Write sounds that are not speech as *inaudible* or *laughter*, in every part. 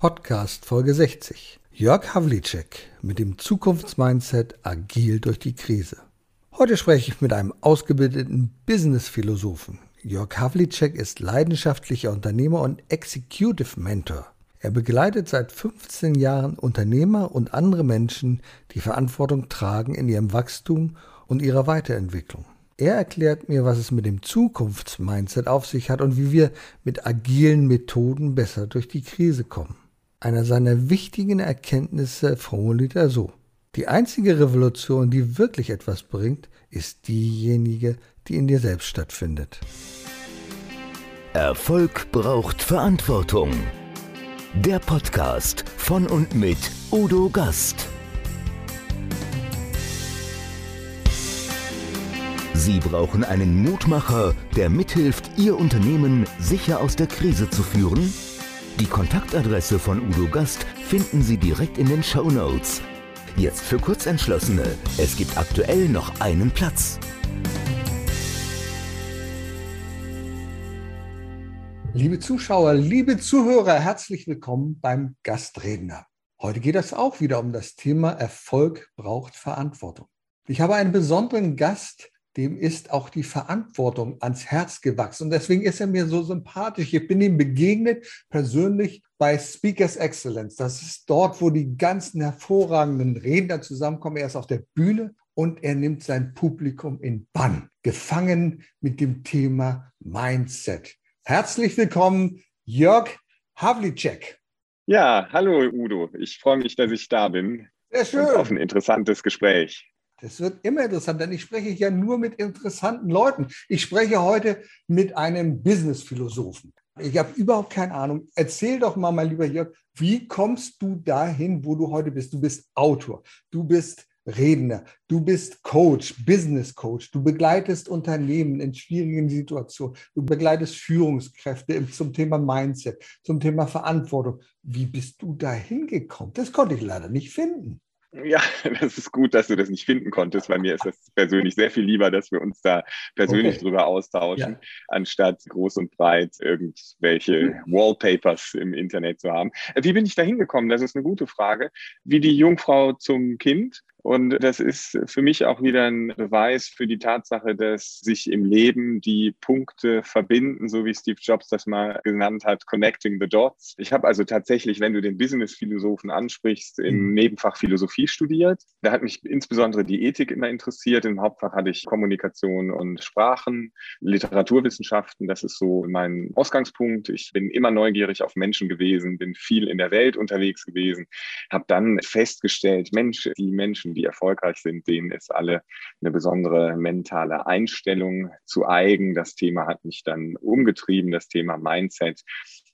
Podcast Folge 60. Jörg Havlicek mit dem Zukunftsmindset agil durch die Krise. Heute spreche ich mit einem ausgebildeten Business-Philosophen. Jörg Havlicek ist leidenschaftlicher Unternehmer und Executive Mentor. Er begleitet seit 15 Jahren Unternehmer und andere Menschen, die Verantwortung tragen in ihrem Wachstum und ihrer Weiterentwicklung. Er erklärt mir, was es mit dem Zukunftsmindset auf sich hat und wie wir mit agilen Methoden besser durch die Krise kommen. Einer seiner wichtigen Erkenntnisse formuliert er so. Die einzige Revolution, die wirklich etwas bringt, ist diejenige, die in dir selbst stattfindet. Erfolg braucht Verantwortung. Der Podcast von und mit Udo Gast. Sie brauchen einen Mutmacher, der mithilft, Ihr Unternehmen sicher aus der Krise zu führen? Die Kontaktadresse von Udo Gast finden Sie direkt in den Show Notes. Jetzt für Kurzentschlossene. Es gibt aktuell noch einen Platz. Liebe Zuschauer, liebe Zuhörer, herzlich willkommen beim Gastredner. Heute geht es auch wieder um das Thema Erfolg braucht Verantwortung. Ich habe einen besonderen Gast, dem ist auch die Verantwortung ans Herz gewachsen. Und deswegen ist er mir so sympathisch. Ich bin ihm begegnet persönlich bei Speakers Excellence. Das ist dort, wo die ganzen hervorragenden Redner zusammenkommen. Er ist auf der Bühne und er nimmt sein Publikum in Bann, gefangen mit dem Thema Mindset. Herzlich willkommen, Jörg Havlicek. Ja, hallo Udo. Ich freue mich, dass ich da bin. Sehr schön. Auf ein interessantes Gespräch. Das wird immer interessant, denn ich spreche ja nur mit interessanten Leuten. Ich spreche heute mit einem Business-Philosophen. Ich habe überhaupt keine Ahnung. Erzähl doch mal, mein lieber Jörg, wie kommst du dahin, wo du heute bist? Du bist Autor, du bist Redner, du bist Coach, Business Coach, du begleitest Unternehmen in schwierigen Situationen, du begleitest Führungskräfte zum Thema Mindset, zum Thema Verantwortung. Wie bist du dahin gekommen? Das konnte ich leider nicht finden. Ja, *laughs* das ist gut, dass du das nicht finden konntest. Bei mir ist das persönlich sehr viel lieber, dass wir uns da persönlich okay. drüber austauschen, ja. anstatt groß und breit irgendwelche mhm. Wallpapers im Internet zu haben. Wie bin ich da hingekommen? Das ist eine gute Frage. Wie die Jungfrau zum Kind. Und das ist für mich auch wieder ein Beweis für die Tatsache, dass sich im Leben die Punkte verbinden, so wie Steve Jobs das mal genannt hat, connecting the dots. Ich habe also tatsächlich, wenn du den Business-Philosophen ansprichst, im mhm. Nebenfach Philosophie studiert. Da hat mich insbesondere die Ethik immer interessiert. Im Hauptfach hatte ich Kommunikation und Sprachen, Literaturwissenschaften. Das ist so mein Ausgangspunkt. Ich bin immer neugierig auf Menschen gewesen, bin viel in der Welt unterwegs gewesen, habe dann festgestellt, Mensch, die Menschen, Menschen, die erfolgreich sind, denen ist alle eine besondere mentale Einstellung zu eigen. Das Thema hat mich dann umgetrieben, das Thema Mindset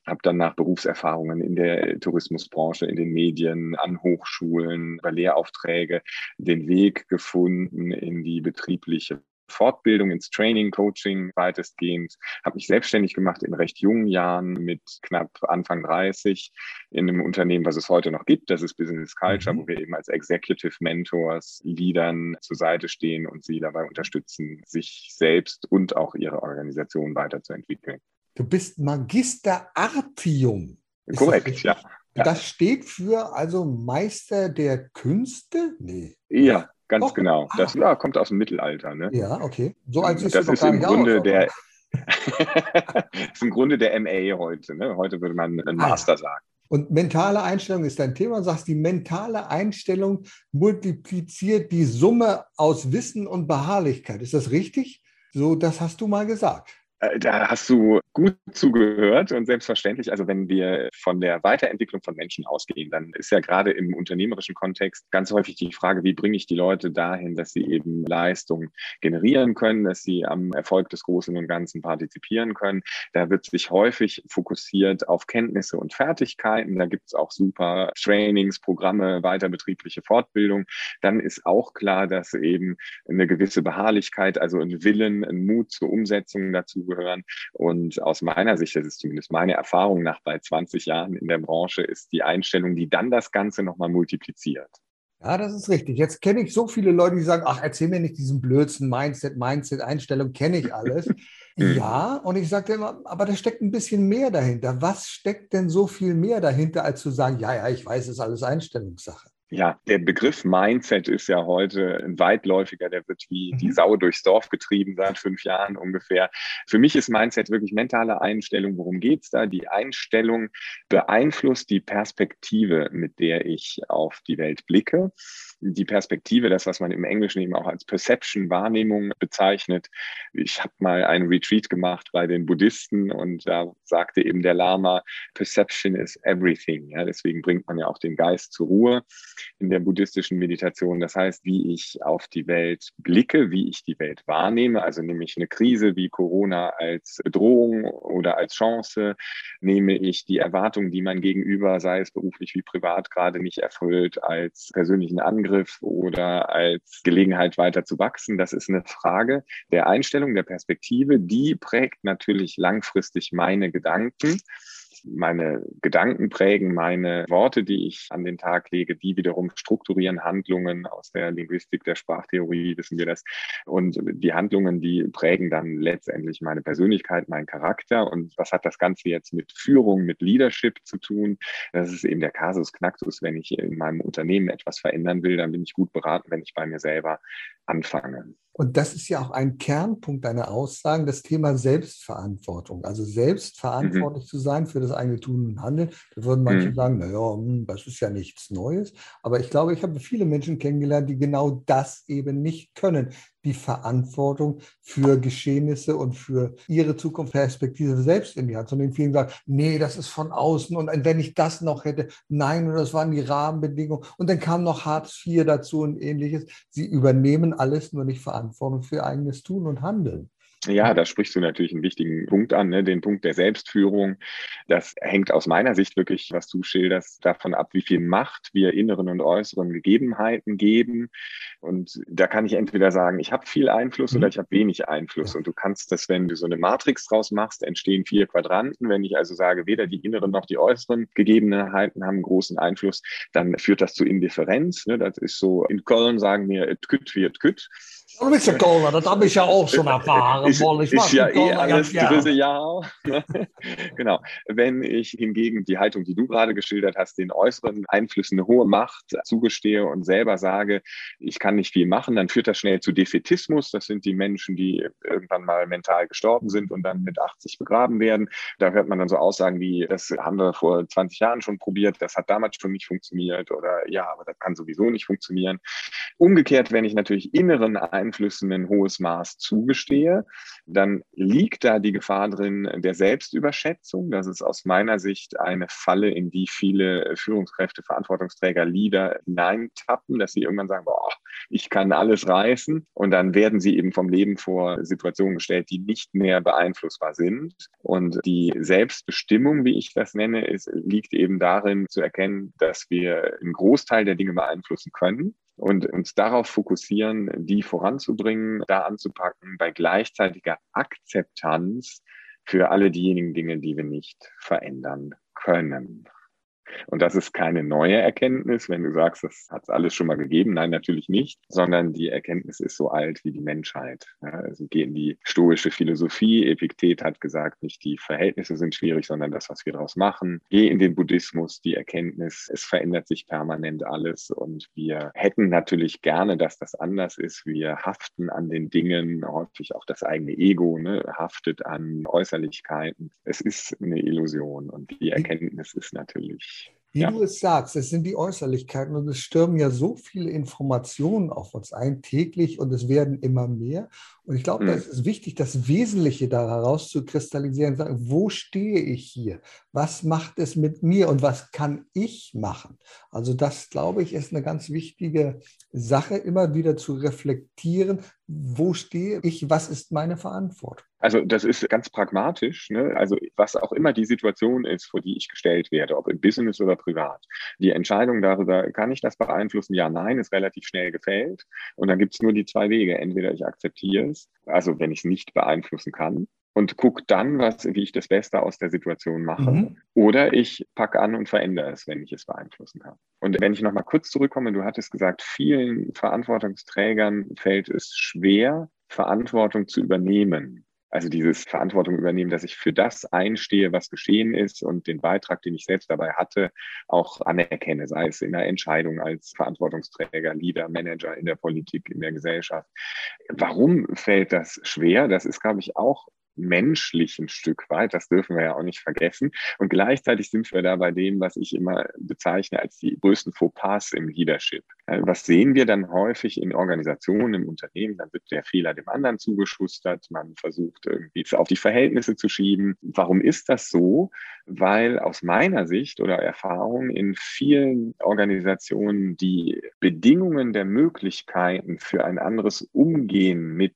habe dann nach Berufserfahrungen in der Tourismusbranche, in den Medien, an Hochschulen, bei Lehraufträge den Weg gefunden in die betriebliche Fortbildung ins Training, Coaching weitestgehend, habe mich selbstständig gemacht in recht jungen Jahren mit knapp Anfang 30 in einem Unternehmen, was es heute noch gibt. Das ist Business Culture, mhm. wo wir eben als Executive Mentors Leadern zur Seite stehen und sie dabei unterstützen, sich selbst und auch ihre Organisation weiterzuentwickeln. Du bist Magister Artium. Korrekt, ja. Das steht für also Meister der Künste? Nee. Ja, Ganz oh, genau. Ah. Das ja, kommt aus dem Mittelalter. Ne? Ja, okay. So als ist das ist im Grunde aus, der. *laughs* ist im Grunde der MA heute. Ne? Heute würde man ein ah. Master sagen. Und mentale Einstellung ist dein Thema. Du sagst, die mentale Einstellung multipliziert die Summe aus Wissen und Beharrlichkeit. Ist das richtig? So, das hast du mal gesagt. Äh, da hast du gut zugehört und selbstverständlich, also wenn wir von der Weiterentwicklung von Menschen ausgehen, dann ist ja gerade im unternehmerischen Kontext ganz häufig die Frage, wie bringe ich die Leute dahin, dass sie eben Leistung generieren können, dass sie am Erfolg des Großen und Ganzen partizipieren können. Da wird sich häufig fokussiert auf Kenntnisse und Fertigkeiten. Da gibt es auch super Trainings, Programme, weiterbetriebliche Fortbildung. Dann ist auch klar, dass eben eine gewisse Beharrlichkeit, also ein Willen, ein Mut zur Umsetzung dazu gehören. Und aus meiner Sicht, das ist zumindest meine Erfahrung nach bei 20 Jahren in der Branche, ist die Einstellung, die dann das Ganze nochmal multipliziert. Ja, das ist richtig. Jetzt kenne ich so viele Leute, die sagen, ach, erzähl mir nicht diesen Blödsinn, Mindset, Mindset, Einstellung, kenne ich alles. *laughs* Mhm. Ja, und ich sagte immer, aber da steckt ein bisschen mehr dahinter. Was steckt denn so viel mehr dahinter, als zu sagen, ja, ja, ich weiß, es ist alles Einstellungssache? Ja, der Begriff Mindset ist ja heute ein weitläufiger, der wird wie mhm. die Sau durchs Dorf getrieben seit fünf Jahren ungefähr. Für mich ist Mindset wirklich mentale Einstellung. Worum geht's da? Die Einstellung beeinflusst die Perspektive, mit der ich auf die Welt blicke die Perspektive, das, was man im Englischen eben auch als Perception, Wahrnehmung bezeichnet. Ich habe mal einen Retreat gemacht bei den Buddhisten und da sagte eben der Lama, Perception is everything. Ja, deswegen bringt man ja auch den Geist zur Ruhe in der buddhistischen Meditation. Das heißt, wie ich auf die Welt blicke, wie ich die Welt wahrnehme, also nehme ich eine Krise wie Corona als Bedrohung oder als Chance, nehme ich die Erwartungen, die man gegenüber, sei es beruflich wie privat, gerade nicht erfüllt, als persönlichen Angriff Angriff oder als Gelegenheit weiter zu wachsen. Das ist eine Frage der Einstellung, der Perspektive. Die prägt natürlich langfristig meine Gedanken meine Gedanken prägen, meine Worte, die ich an den Tag lege, die wiederum strukturieren Handlungen aus der Linguistik, der Sprachtheorie, wissen wir das. Und die Handlungen, die prägen dann letztendlich meine Persönlichkeit, meinen Charakter. Und was hat das Ganze jetzt mit Führung, mit Leadership zu tun? Das ist eben der Kasus Knaxus. Wenn ich in meinem Unternehmen etwas verändern will, dann bin ich gut beraten, wenn ich bei mir selber anfange. Und das ist ja auch ein Kernpunkt deiner Aussagen, das Thema Selbstverantwortung. Also selbstverantwortlich mhm. zu sein für das eigene Tun und Handeln. Da würden manche mhm. sagen, naja, hm, das ist ja nichts Neues. Aber ich glaube, ich habe viele Menschen kennengelernt, die genau das eben nicht können die Verantwortung für Geschehnisse und für ihre Zukunftsperspektive selbst in die Hand, sondern vielen sagen, nee, das ist von außen und wenn ich das noch hätte, nein, und das waren die Rahmenbedingungen und dann kam noch Hartz IV dazu und ähnliches. Sie übernehmen alles nur nicht Verantwortung für eigenes Tun und Handeln. Ja, da sprichst du natürlich einen wichtigen Punkt an, ne? den Punkt der Selbstführung. Das hängt aus meiner Sicht wirklich, was du schilderst, davon ab, wie viel Macht wir inneren und äußeren Gegebenheiten geben. Und da kann ich entweder sagen, ich habe viel Einfluss mhm. oder ich habe wenig Einfluss. Und du kannst das, wenn du so eine Matrix draus machst, entstehen vier Quadranten. Wenn ich also sage, weder die inneren noch die äußeren Gegebenheiten haben großen Einfluss, dann führt das zu Indifferenz. Ne? Das ist so, in Köln sagen wir, et kütt wird kütt. Du bist ja Kölner, das habe ich ja auch schon erfahren. *laughs* Ist, ich ist ja eh alles dritte Jahr. *laughs* genau. Wenn ich hingegen die Haltung, die du gerade geschildert hast, den äußeren Einflüssen eine hohe Macht zugestehe und selber sage, ich kann nicht viel machen, dann führt das schnell zu Defetismus. Das sind die Menschen, die irgendwann mal mental gestorben sind und dann mit 80 begraben werden. Da hört man dann so Aussagen wie, das haben wir vor 20 Jahren schon probiert, das hat damals schon nicht funktioniert oder ja, aber das kann sowieso nicht funktionieren. Umgekehrt, wenn ich natürlich inneren Einflüssen ein hohes Maß zugestehe, dann liegt da die Gefahr drin der Selbstüberschätzung. Das ist aus meiner Sicht eine Falle, in die viele Führungskräfte, Verantwortungsträger, Leader hineintappen, dass sie irgendwann sagen, boah, ich kann alles reißen. Und dann werden sie eben vom Leben vor Situationen gestellt, die nicht mehr beeinflussbar sind. Und die Selbstbestimmung, wie ich das nenne, ist, liegt eben darin zu erkennen, dass wir einen Großteil der Dinge beeinflussen können und uns darauf fokussieren, die voranzubringen, da anzupacken, bei gleichzeitiger Akzeptanz für alle diejenigen Dinge, die wir nicht verändern können. Und das ist keine neue Erkenntnis, wenn du sagst, das hat es alles schon mal gegeben. Nein, natürlich nicht, sondern die Erkenntnis ist so alt wie die Menschheit. Ja, also geh in die stoische Philosophie. Epiktet hat gesagt, nicht die Verhältnisse sind schwierig, sondern das, was wir daraus machen. Geh in den Buddhismus, die Erkenntnis, es verändert sich permanent alles und wir hätten natürlich gerne, dass das anders ist. Wir haften an den Dingen, häufig auch das eigene Ego ne, haftet an Äußerlichkeiten. Es ist eine Illusion und die Erkenntnis ist natürlich wie ja. du es sagst, es sind die Äußerlichkeiten und es stürmen ja so viele Informationen auf uns ein, täglich und es werden immer mehr. Und ich glaube, mhm. da ist wichtig, das Wesentliche da heraus zu kristallisieren, sagen, wo stehe ich hier? Was macht es mit mir und was kann ich machen? Also das, glaube ich, ist eine ganz wichtige Sache, immer wieder zu reflektieren, wo stehe ich, was ist meine Verantwortung? Also das ist ganz pragmatisch. Ne? Also was auch immer die Situation ist, vor die ich gestellt werde, ob im Business oder privat. Die Entscheidung darüber, kann ich das beeinflussen? Ja, nein, ist relativ schnell gefällt. Und dann gibt es nur die zwei Wege. Entweder ich akzeptiere es, also wenn ich es nicht beeinflussen kann, und gucke dann, was, wie ich das Beste aus der Situation mache. Mhm. Oder ich packe an und verändere es, wenn ich es beeinflussen kann. Und wenn ich nochmal kurz zurückkomme, du hattest gesagt, vielen Verantwortungsträgern fällt es schwer, Verantwortung zu übernehmen. Also dieses Verantwortung übernehmen, dass ich für das einstehe, was geschehen ist und den Beitrag, den ich selbst dabei hatte, auch anerkenne, sei es in der Entscheidung als Verantwortungsträger, Leader, Manager in der Politik, in der Gesellschaft. Warum fällt das schwer? Das ist, glaube ich, auch menschlich ein Stück weit. Das dürfen wir ja auch nicht vergessen. Und gleichzeitig sind wir da bei dem, was ich immer bezeichne als die größten Fauxpas im Leadership. Was sehen wir dann häufig in Organisationen, im Unternehmen? Dann wird der Fehler dem anderen zugeschustert. Man versucht irgendwie auf die Verhältnisse zu schieben. Warum ist das so? Weil aus meiner Sicht oder Erfahrung in vielen Organisationen die Bedingungen der Möglichkeiten für ein anderes Umgehen mit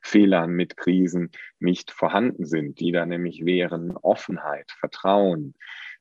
Fehlern, mit Krisen nicht vorhanden sind, die da nämlich wären Offenheit, Vertrauen,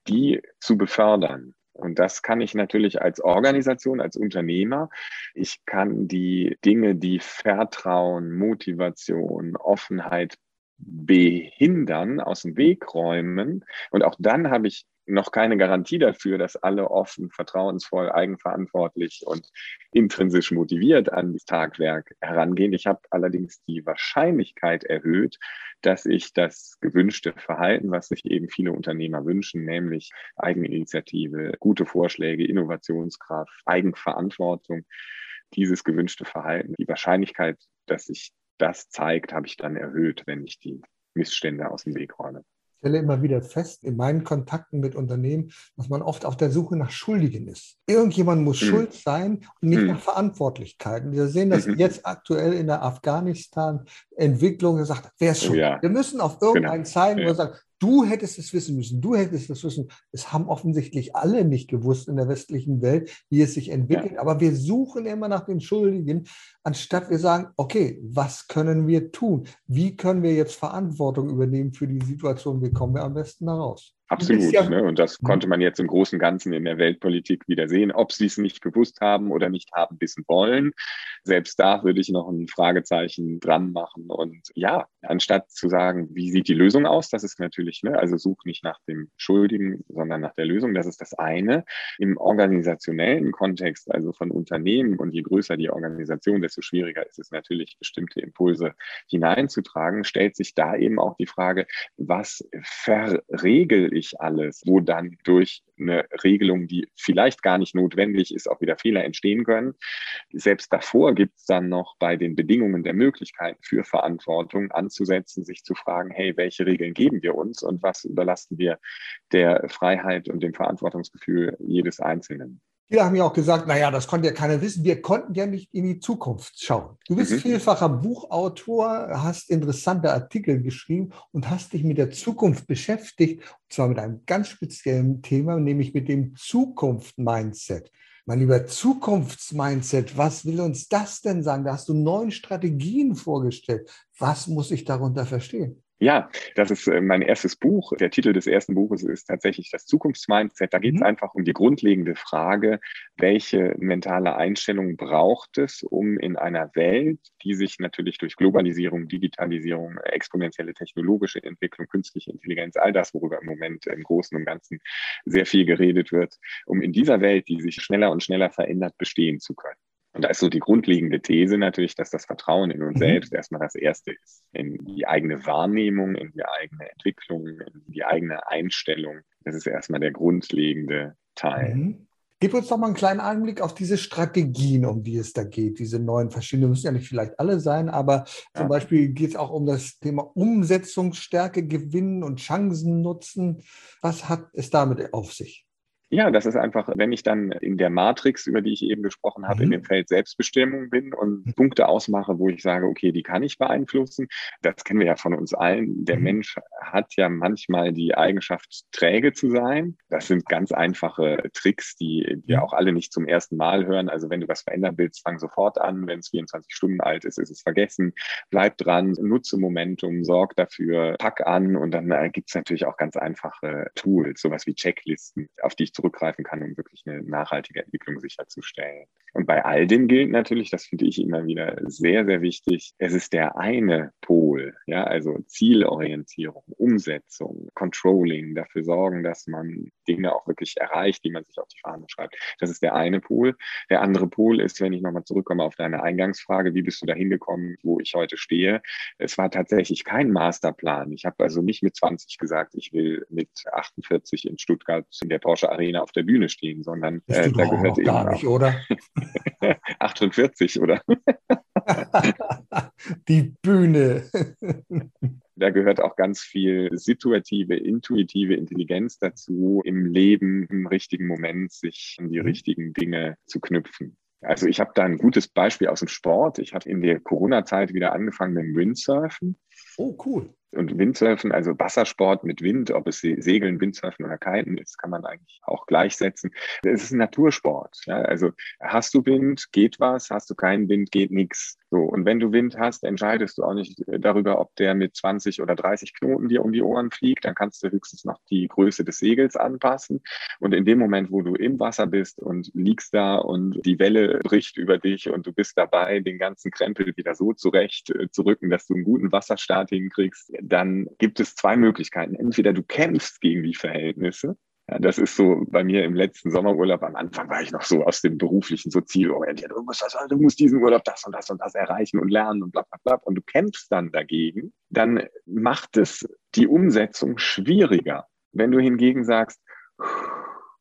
die zu befördern. Und das kann ich natürlich als Organisation, als Unternehmer. Ich kann die Dinge, die Vertrauen, Motivation, Offenheit behindern, aus dem Weg räumen. Und auch dann habe ich noch keine Garantie dafür, dass alle offen, vertrauensvoll, eigenverantwortlich und intrinsisch motiviert an das Tagwerk herangehen. Ich habe allerdings die Wahrscheinlichkeit erhöht, dass ich das gewünschte Verhalten, was sich eben viele Unternehmer wünschen, nämlich Eigeninitiative, gute Vorschläge, Innovationskraft, Eigenverantwortung, dieses gewünschte Verhalten, die Wahrscheinlichkeit, dass sich das zeigt, habe ich dann erhöht, wenn ich die Missstände aus dem Weg räume stelle immer wieder fest in meinen Kontakten mit Unternehmen, dass man oft auf der Suche nach Schuldigen ist. Irgendjemand muss mhm. schuld sein und nicht mhm. nach Verantwortlichkeiten. Wir sehen das mhm. jetzt aktuell in der Afghanistan-Entwicklung gesagt, wer ist schuld? Ja. Wir müssen auf irgendeinen genau. zeigen, ja. wo wir sagen, Du hättest es wissen müssen, du hättest es wissen. Es haben offensichtlich alle nicht gewusst in der westlichen Welt, wie es sich entwickelt. Ja. Aber wir suchen immer nach den Schuldigen, anstatt wir sagen, okay, was können wir tun? Wie können wir jetzt Verantwortung übernehmen für die Situation? Wie kommen wir am besten daraus? Absolut. Ja, ne? Und das mhm. konnte man jetzt im Großen und Ganzen in der Weltpolitik wieder sehen, ob sie es nicht gewusst haben oder nicht haben wissen wollen. Selbst da würde ich noch ein Fragezeichen dran machen. Und ja, anstatt zu sagen, wie sieht die Lösung aus, das ist natürlich, ne? also such nicht nach dem Schuldigen, sondern nach der Lösung. Das ist das eine. Im organisationellen Kontext, also von Unternehmen und je größer die Organisation, desto schwieriger ist es natürlich, bestimmte Impulse hineinzutragen, stellt sich da eben auch die Frage, was verregel ich alles, wo dann durch eine Regelung, die vielleicht gar nicht notwendig ist, auch wieder Fehler entstehen können. Selbst davor gibt es dann noch bei den Bedingungen der Möglichkeiten für Verantwortung anzusetzen, sich zu fragen, hey, welche Regeln geben wir uns und was überlasten wir der Freiheit und dem Verantwortungsgefühl jedes Einzelnen. Viele haben ja auch gesagt, naja, das konnte ja keiner wissen. Wir konnten ja nicht in die Zukunft schauen. Du bist mhm. vielfacher Buchautor, hast interessante Artikel geschrieben und hast dich mit der Zukunft beschäftigt. Und zwar mit einem ganz speziellen Thema, nämlich mit dem Zukunft-Mindset. Mein lieber Zukunftsmindset, was will uns das denn sagen? Da hast du neun Strategien vorgestellt. Was muss ich darunter verstehen? Ja, das ist äh, mein erstes Buch. Der Titel des ersten Buches ist tatsächlich das Zukunftsmindset. Da geht es mhm. einfach um die grundlegende Frage, welche mentale Einstellung braucht es, um in einer Welt, die sich natürlich durch Globalisierung, Digitalisierung, exponentielle technologische Entwicklung, künstliche Intelligenz, all das, worüber im Moment im Großen und Ganzen sehr viel geredet wird, um in dieser Welt, die sich schneller und schneller verändert, bestehen zu können. Und da ist so die grundlegende These natürlich, dass das Vertrauen in uns mhm. selbst erstmal das Erste ist. In die eigene Wahrnehmung, in die eigene Entwicklung, in die eigene Einstellung. Das ist erstmal der grundlegende Teil. Mhm. Gib uns doch mal einen kleinen Einblick auf diese Strategien, um die es da geht, diese neuen verschiedenen, müssen ja nicht vielleicht alle sein, aber zum ja. Beispiel geht es auch um das Thema Umsetzungsstärke gewinnen und Chancen nutzen. Was hat es damit auf sich? Ja, das ist einfach, wenn ich dann in der Matrix, über die ich eben gesprochen habe, mhm. in dem Feld Selbstbestimmung bin und mhm. Punkte ausmache, wo ich sage, okay, die kann ich beeinflussen. Das kennen wir ja von uns allen. Der mhm. Mensch hat ja manchmal die Eigenschaft, träge zu sein. Das sind ganz einfache Tricks, die wir mhm. auch alle nicht zum ersten Mal hören. Also wenn du was verändern willst, fang sofort an. Wenn es 24 Stunden alt ist, ist es vergessen. Bleib dran, nutze Momentum, sorg dafür, pack an und dann äh, gibt es natürlich auch ganz einfache Tools, sowas wie Checklisten, auf die ich zurückgreifen kann, um wirklich eine nachhaltige Entwicklung sicherzustellen. Und bei all dem gilt natürlich, das finde ich immer wieder sehr, sehr wichtig, es ist der eine Pol, ja, also Zielorientierung, Umsetzung, Controlling, dafür sorgen, dass man Dinge auch wirklich erreicht, die man sich auf die Fahne schreibt. Das ist der eine Pol. Der andere Pol ist, wenn ich nochmal zurückkomme auf deine Eingangsfrage, wie bist du da hingekommen, wo ich heute stehe? Es war tatsächlich kein Masterplan. Ich habe also nicht mit 20 gesagt, ich will mit 48 in Stuttgart in der Porsche Arena auf der Bühne stehen, sondern äh, da gehört eben gar nicht, oder? *laughs* 48, oder? *laughs* Die Bühne. Da gehört auch ganz viel situative, intuitive Intelligenz dazu, im Leben im richtigen Moment sich an die mhm. richtigen Dinge zu knüpfen. Also ich habe da ein gutes Beispiel aus dem Sport. Ich habe in der Corona-Zeit wieder angefangen mit dem Windsurfen. Oh, cool. Und Windsurfen, also Wassersport mit Wind, ob es Segeln, Windsurfen oder Kiten ist, kann man eigentlich auch gleichsetzen. Es ist ein Natursport. Ja? Also hast du Wind, geht was, hast du keinen Wind, geht nichts. So, und wenn du Wind hast, entscheidest du auch nicht darüber, ob der mit 20 oder 30 Knoten dir um die Ohren fliegt. Dann kannst du höchstens noch die Größe des Segels anpassen. Und in dem Moment, wo du im Wasser bist und liegst da und die Welle bricht über dich und du bist dabei, den ganzen Krempel wieder so zurecht äh, zu rücken, dass du einen guten Wasserstart hinkriegst, dann gibt es zwei Möglichkeiten. Entweder du kämpfst gegen die Verhältnisse. Ja, das ist so bei mir im letzten Sommerurlaub. Am Anfang war ich noch so aus dem beruflichen so zielorientiert. Du musst, das, du musst diesen Urlaub das und das und das erreichen und lernen und bla, bla, bla. Und du kämpfst dann dagegen. Dann macht es die Umsetzung schwieriger. Wenn du hingegen sagst,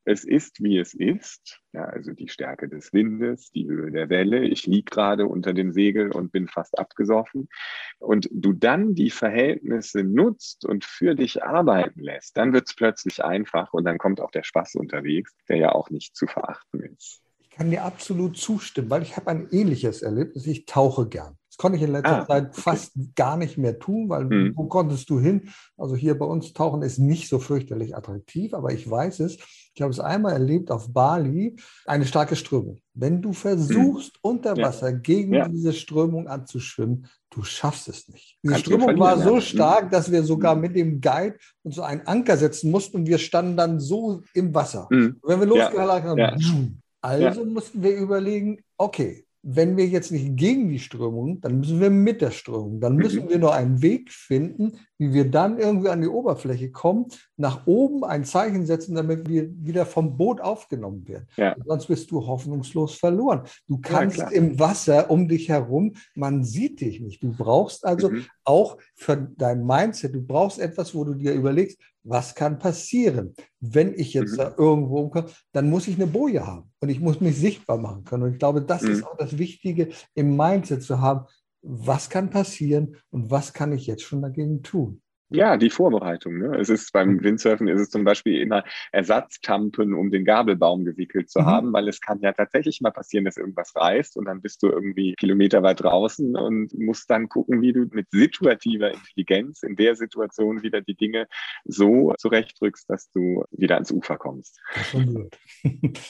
es ist, wie es ist. Ja, also die Stärke des Windes, die Höhe der Welle. Ich liege gerade unter dem Segel und bin fast abgesoffen. Und du dann die Verhältnisse nutzt und für dich arbeiten lässt, dann wird es plötzlich einfach und dann kommt auch der Spaß unterwegs, der ja auch nicht zu verachten ist. Ich kann dir absolut zustimmen, weil ich habe ein ähnliches Erlebnis. Ich tauche gern konnte ich in letzter ah, Zeit okay. fast gar nicht mehr tun, weil hm. wo konntest du hin? Also hier bei uns tauchen ist nicht so fürchterlich attraktiv, aber ich weiß es. Ich habe es einmal erlebt auf Bali, eine starke Strömung. Wenn du versuchst, hm. unter Wasser ja. gegen ja. diese Strömung anzuschwimmen, du schaffst es nicht. Diese Kannst Strömung war so stark, dass wir sogar hm. mit dem Guide uns so einen Anker setzen mussten und wir standen dann so im Wasser. Mhm. Wenn wir losgehalten haben, also mussten wir überlegen, okay, wenn wir jetzt nicht gegen die Strömung, dann müssen wir mit der Strömung. Dann müssen mhm. wir nur einen Weg finden, wie wir dann irgendwie an die Oberfläche kommen, nach oben ein Zeichen setzen, damit wir wieder vom Boot aufgenommen werden. Ja. Sonst bist du hoffnungslos verloren. Du kannst ja, im Wasser um dich herum, man sieht dich nicht. Du brauchst also mhm. auch für dein Mindset, du brauchst etwas, wo du dir überlegst, was kann passieren, wenn ich jetzt mhm. da irgendwo umkomme, dann muss ich eine Boje haben und ich muss mich sichtbar machen können. Und ich glaube, das mhm. ist auch das Wichtige im Mindset zu haben, was kann passieren und was kann ich jetzt schon dagegen tun. Ja, die Vorbereitung. Ne? Es ist beim Windsurfen ist es zum Beispiel immer Ersatztampen um den Gabelbaum gewickelt zu mhm. haben, weil es kann ja tatsächlich mal passieren, dass irgendwas reißt und dann bist du irgendwie Kilometer weit draußen und musst dann gucken, wie du mit situativer Intelligenz in der Situation wieder die Dinge so zurechtrückst, dass du wieder ans Ufer kommst.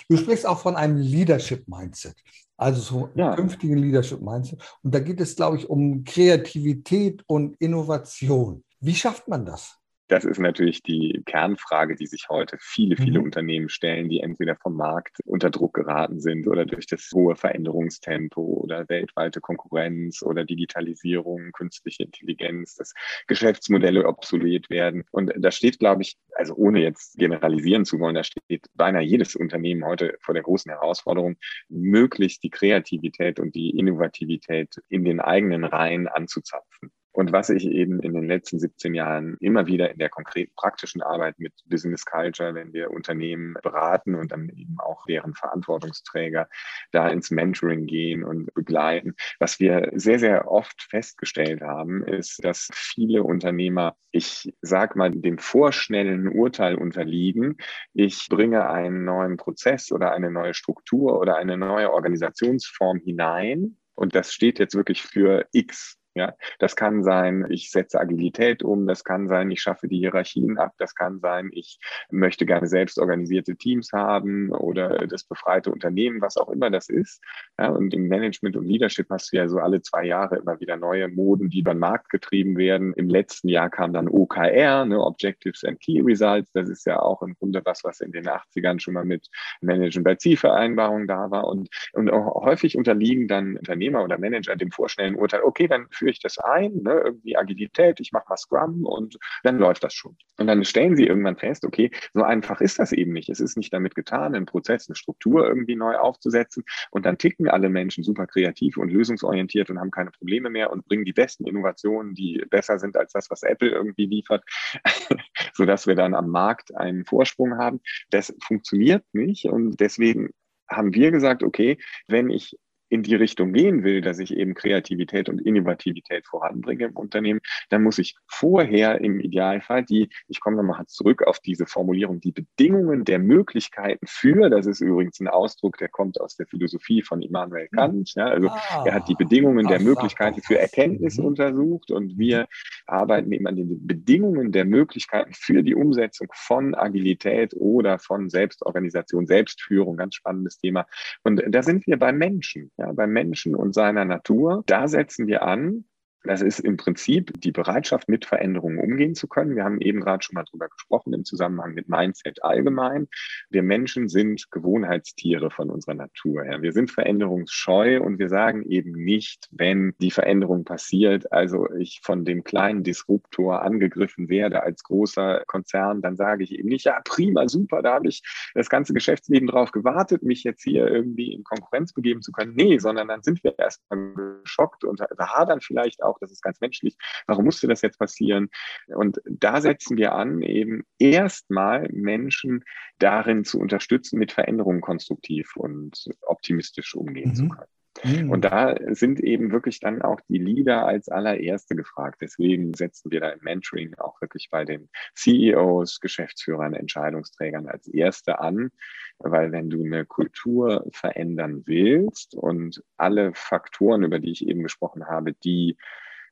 Du sprichst auch von einem Leadership-Mindset. Also so ja. künftigen Leadership Mindset. Und da geht es, glaube ich, um Kreativität und Innovation. Wie schafft man das? Das ist natürlich die Kernfrage, die sich heute viele, viele mhm. Unternehmen stellen, die entweder vom Markt unter Druck geraten sind oder durch das hohe Veränderungstempo oder weltweite Konkurrenz oder Digitalisierung, künstliche Intelligenz, dass Geschäftsmodelle obsolet werden. Und da steht, glaube ich, also ohne jetzt generalisieren zu wollen, da steht beinahe jedes Unternehmen heute vor der großen Herausforderung, möglichst die Kreativität und die Innovativität in den eigenen Reihen anzuzapfen. Und was ich eben in den letzten 17 Jahren immer wieder in der konkreten praktischen Arbeit mit Business Culture, wenn wir Unternehmen beraten und dann eben auch deren Verantwortungsträger da ins Mentoring gehen und begleiten, was wir sehr, sehr oft festgestellt haben, ist, dass viele Unternehmer, ich sag mal, dem vorschnellen Urteil unterliegen, ich bringe einen neuen Prozess oder eine neue Struktur oder eine neue Organisationsform hinein und das steht jetzt wirklich für X Ja, das kann sein, ich setze Agilität um, das kann sein, ich schaffe die Hierarchien ab, das kann sein, ich möchte gerne selbst organisierte Teams haben oder das befreite Unternehmen, was auch immer das ist. Ja, und im Management und Leadership hast du ja so alle zwei Jahre immer wieder neue Moden, die über den Markt getrieben werden. Im letzten Jahr kam dann OKR, ne, Objectives and Key Results. Das ist ja auch im Grunde was, was in den 80ern schon mal mit Management bei Zielvereinbarungen da war. Und, und häufig unterliegen dann Unternehmer oder Manager dem vorschnellen Urteil, okay, dann führe ich das ein, ne, irgendwie Agilität, ich mache mal Scrum und dann läuft das schon. Und dann stellen sie irgendwann fest, okay, so einfach ist das eben nicht. Es ist nicht damit getan, einen Prozess, eine Struktur irgendwie neu aufzusetzen und dann ticken alle Menschen super kreativ und lösungsorientiert und haben keine Probleme mehr und bringen die besten Innovationen, die besser sind als das, was Apple irgendwie liefert, *laughs* sodass wir dann am Markt einen Vorsprung haben. Das funktioniert nicht und deswegen haben wir gesagt, okay, wenn ich in die Richtung gehen will, dass ich eben Kreativität und Innovativität voranbringe im Unternehmen, dann muss ich vorher im Idealfall die, ich komme nochmal zurück auf diese Formulierung, die Bedingungen der Möglichkeiten für, das ist übrigens ein Ausdruck, der kommt aus der Philosophie von Immanuel hm. Kant, ja, also ah, er hat die Bedingungen der Möglichkeiten für Erkenntnis mhm. untersucht und wir arbeiten eben an den Bedingungen der Möglichkeiten für die Umsetzung von Agilität oder von Selbstorganisation, Selbstführung, ganz spannendes Thema. Und da sind wir beim Menschen ja, beim Menschen und seiner Natur. Da setzen wir an das ist im Prinzip die Bereitschaft, mit Veränderungen umgehen zu können. Wir haben eben gerade schon mal drüber gesprochen im Zusammenhang mit Mindset allgemein. Wir Menschen sind Gewohnheitstiere von unserer Natur her. Wir sind veränderungsscheu und wir sagen eben nicht, wenn die Veränderung passiert, also ich von dem kleinen Disruptor angegriffen werde als großer Konzern, dann sage ich eben nicht, ja, prima, super, da habe ich das ganze Geschäftsleben drauf gewartet, mich jetzt hier irgendwie in Konkurrenz begeben zu können. Nee, sondern dann sind wir erstmal geschockt und hadern vielleicht auch, das ist ganz menschlich, warum musste das jetzt passieren? Und da setzen wir an, eben erstmal Menschen darin zu unterstützen, mit Veränderungen konstruktiv und optimistisch umgehen mhm. zu können. Mhm. Und da sind eben wirklich dann auch die Leader als allererste gefragt. Deswegen setzen wir da im Mentoring auch wirklich bei den CEOs, Geschäftsführern, Entscheidungsträgern als erste an, weil wenn du eine Kultur verändern willst und alle Faktoren, über die ich eben gesprochen habe, die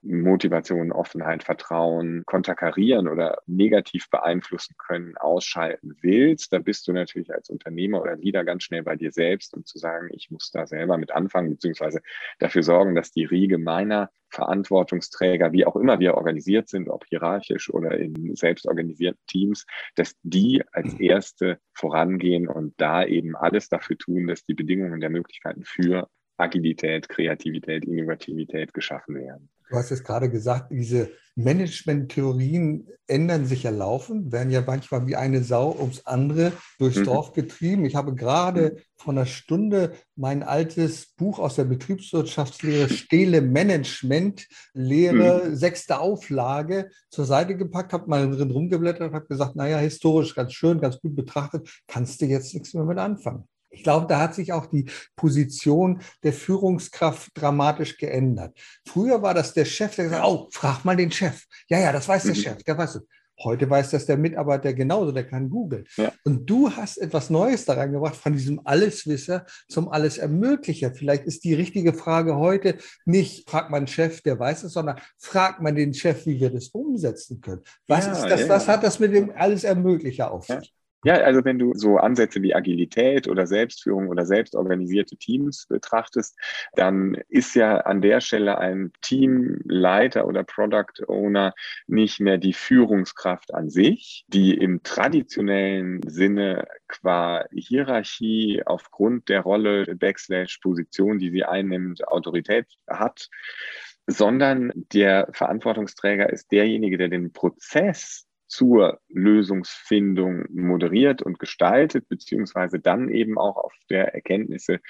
Motivation, Offenheit, Vertrauen konterkarieren oder negativ beeinflussen können, ausschalten willst, da bist du natürlich als Unternehmer oder Leader ganz schnell bei dir selbst, um zu sagen, ich muss da selber mit anfangen, beziehungsweise dafür sorgen, dass die Riege meiner Verantwortungsträger, wie auch immer wir organisiert sind, ob hierarchisch oder in selbstorganisierten Teams, dass die als mhm. erste vorangehen und da eben alles dafür tun, dass die Bedingungen der Möglichkeiten für Agilität, Kreativität, Innovativität geschaffen werden. Du hast jetzt gerade gesagt, diese Management-Theorien ändern sich ja laufend, werden ja manchmal wie eine Sau ums andere durchs mhm. Dorf getrieben. Ich habe gerade mhm. vor einer Stunde mein altes Buch aus der Betriebswirtschaftslehre Stehle Management, Lehre, mhm. sechste Auflage zur Seite gepackt, habe mal drin rumgeblättert, habe gesagt, naja, historisch ganz schön, ganz gut betrachtet, kannst du jetzt nichts mehr mit anfangen. Ich glaube, da hat sich auch die Position der Führungskraft dramatisch geändert. Früher war das der Chef, der gesagt hat, oh, frag mal den Chef. Ja, ja, das weiß der mhm. Chef, der weiß es. Heute weiß das der Mitarbeiter genauso, der kann googeln. Ja. Und du hast etwas Neues da reingebracht, von diesem Alleswisser zum Allesermöglicher. Vielleicht ist die richtige Frage heute nicht, fragt man Chef, der weiß es, sondern fragt man den Chef, wie wir das umsetzen können. Was, ja, ist das, ja. was hat das mit dem Allesermöglicher auf sich? Ja, also wenn du so Ansätze wie Agilität oder Selbstführung oder selbstorganisierte Teams betrachtest, dann ist ja an der Stelle ein Teamleiter oder Product Owner nicht mehr die Führungskraft an sich, die im traditionellen Sinne qua Hierarchie aufgrund der Rolle Backslash Position, die sie einnimmt, Autorität hat, sondern der Verantwortungsträger ist derjenige, der den Prozess zur Lösungsfindung moderiert und gestaltet, beziehungsweise dann eben auch auf der Erkenntnisse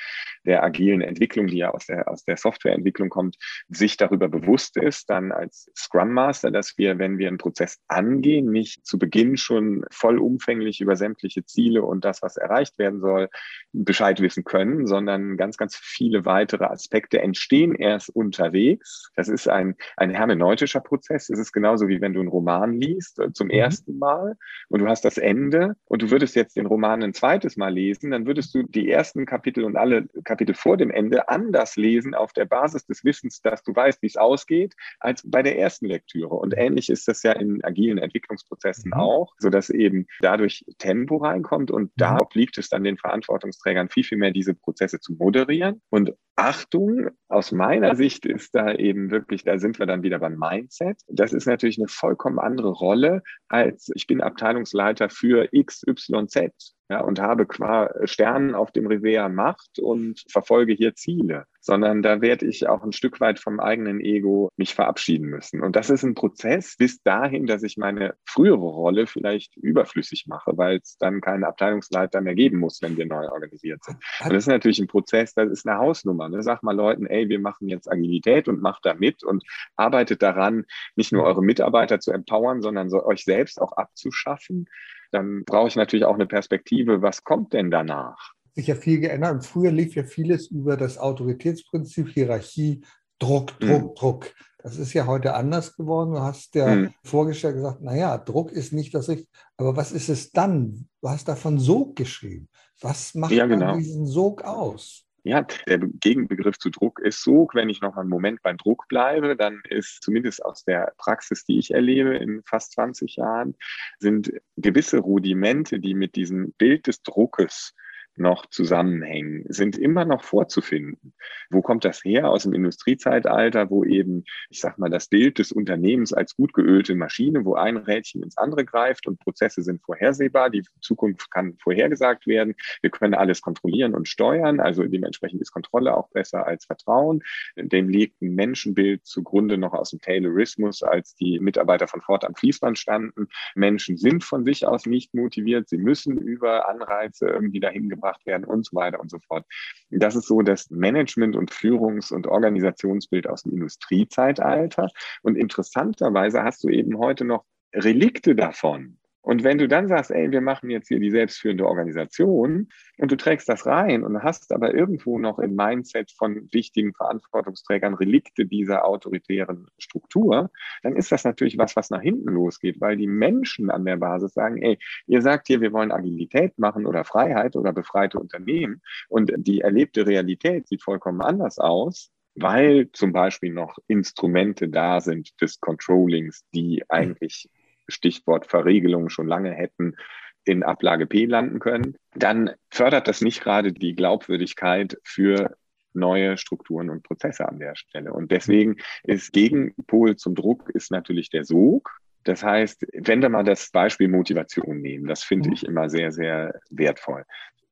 der agilen Entwicklung, die ja aus der, aus der Softwareentwicklung kommt, sich darüber bewusst ist, dann als Scrum Master, dass wir, wenn wir einen Prozess angehen, nicht zu Beginn schon vollumfänglich über sämtliche Ziele und das, was erreicht werden soll, Bescheid wissen können, sondern ganz, ganz viele weitere Aspekte entstehen erst unterwegs. Das ist ein, ein hermeneutischer Prozess. Es ist genauso wie wenn du einen Roman liest. Zum zum mhm. ersten Mal und du hast das Ende und du würdest jetzt den Roman ein zweites Mal lesen, dann würdest du die ersten Kapitel und alle Kapitel vor dem Ende anders lesen auf der Basis des Wissens, dass du weißt, wie es ausgeht, als bei der ersten Lektüre. Und ähnlich ist das ja in agilen Entwicklungsprozessen mhm. auch, sodass eben dadurch Tempo reinkommt und da mhm. obliegt es dann den Verantwortungsträgern viel, viel mehr, diese Prozesse zu moderieren. Und Achtung, aus meiner Sicht ist da eben wirklich, da sind wir dann wieder beim Mindset. Das ist natürlich eine vollkommen andere Rolle als ich bin Abteilungsleiter für XYZ ja, und habe qua Sternen auf dem Revers Macht und verfolge hier Ziele, sondern da werde ich auch ein Stück weit vom eigenen Ego mich verabschieden müssen. Und das ist ein Prozess bis dahin, dass ich meine frühere Rolle vielleicht überflüssig mache, weil es dann keinen Abteilungsleiter mehr geben muss, wenn wir neu organisiert sind. Und das ist natürlich ein Prozess, das ist eine Hausnummer. Ne? Sag mal Leuten, ey, wir machen jetzt Agilität und macht da mit und arbeitet daran, nicht nur eure Mitarbeiter zu empowern, sondern so euch selbst auch abzuschaffen dann brauche ich natürlich auch eine Perspektive, was kommt denn danach? Sich ja viel geändert und früher lief ja vieles über das Autoritätsprinzip, Hierarchie, Druck, hm. Druck, mhm. Druck. Das ist ja heute anders geworden. Du hast ja mhm. vorgestellt gesagt, naja, Druck ist nicht das Richtige. Aber was ist es dann? Du hast davon Sog geschrieben. Was macht ja, genau. diesen Sog aus? Ja, der Gegenbegriff zu Druck ist Sog. Wenn ich noch einen Moment beim Druck bleibe, dann ist zumindest aus der Praxis, die ich erlebe in fast 20 Jahren, sind gewisse Rudimente, die mit diesem Bild des Druckes noch zusammenhängen, sind immer noch vorzufinden. Wo kommt das her? Aus dem Industriezeitalter, wo eben, ich sag mal, das Bild des Unternehmens als gut geölte Maschine, wo ein Rädchen ins andere greift und Prozesse sind vorhersehbar, die Zukunft kann vorhergesagt werden, wir können alles kontrollieren und steuern, also dementsprechend ist Kontrolle auch besser als Vertrauen. Dem liegt ein Menschenbild zugrunde noch aus dem Taylorismus, als die Mitarbeiter von Ford am Fließband standen. Menschen sind von sich aus nicht motiviert, sie müssen über Anreize irgendwie dahin gebracht gebracht werden und so weiter und so fort. Das ist so das Management- und Führungs- und Organisationsbild aus dem Industriezeitalter. Und interessanterweise hast du eben heute noch Relikte davon. Und wenn du dann sagst, ey, wir machen jetzt hier die selbstführende Organisation und du trägst das rein und hast aber irgendwo noch im Mindset von wichtigen Verantwortungsträgern Relikte dieser autoritären Struktur, dann ist das natürlich was, was nach hinten losgeht, weil die Menschen an der Basis sagen, ey, ihr sagt hier, wir wollen Agilität machen oder Freiheit oder befreite Unternehmen. Und die erlebte Realität sieht vollkommen anders aus weil zum Beispiel noch Instrumente da sind des Controllings, die eigentlich Stichwort Verriegelung schon lange hätten in Ablage P landen können, dann fördert das nicht gerade die Glaubwürdigkeit für neue Strukturen und Prozesse an der Stelle. Und deswegen ist Gegenpol zum Druck ist natürlich der Sog. Das heißt, wenn wir mal das Beispiel Motivation nehmen, das finde mhm. ich immer sehr, sehr wertvoll.